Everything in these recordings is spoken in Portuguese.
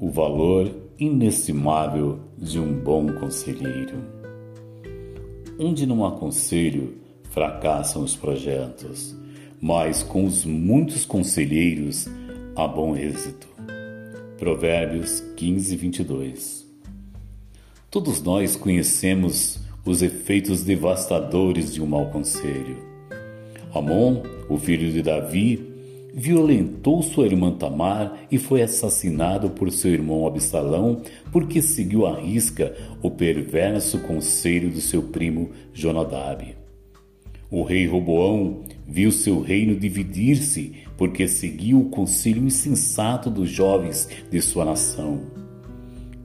valor inestimável de um bom conselheiro. Onde não há conselho, fracassam os projetos, mas com os muitos conselheiros há bom êxito. Provérbios 15, 22. Todos nós conhecemos os efeitos devastadores de um mau conselho. Amon, o filho de Davi, violentou sua irmã Tamar e foi assassinado por seu irmão Absalão porque seguiu à risca o perverso conselho do seu primo Jonadab. O rei Roboão viu seu reino dividir-se porque seguiu o conselho insensato dos jovens de sua nação.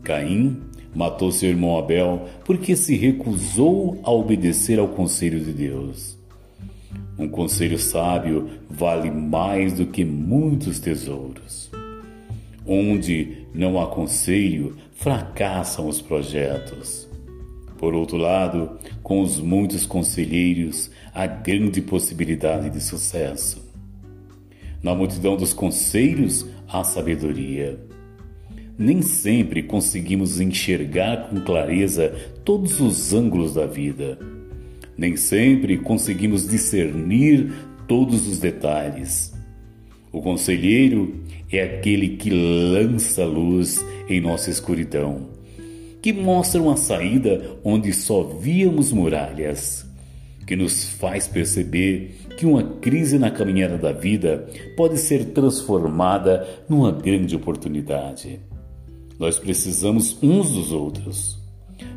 Caim matou seu irmão Abel porque se recusou a obedecer ao conselho de Deus. Um conselho sábio vale mais do que muitos tesouros. Onde não há conselho, fracassam os projetos. Por outro lado, com os muitos conselheiros, há grande possibilidade de sucesso. Na multidão dos conselhos, há sabedoria. Nem sempre conseguimos enxergar com clareza todos os ângulos da vida nem sempre conseguimos discernir todos os detalhes. O conselheiro é aquele que lança luz em nossa escuridão, que mostra uma saída onde só víamos muralhas, que nos faz perceber que uma crise na caminhada da vida pode ser transformada numa grande oportunidade. Nós precisamos uns dos outros.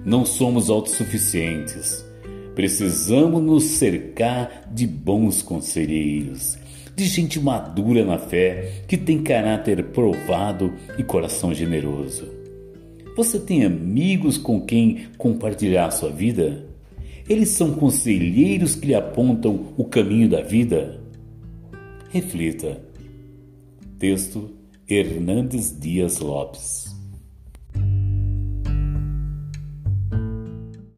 Não somos autossuficientes. Precisamos nos cercar de bons conselheiros, de gente madura na fé, que tem caráter provado e coração generoso. Você tem amigos com quem compartilhar sua vida? Eles são conselheiros que lhe apontam o caminho da vida? Reflita. Texto Hernandes Dias Lopes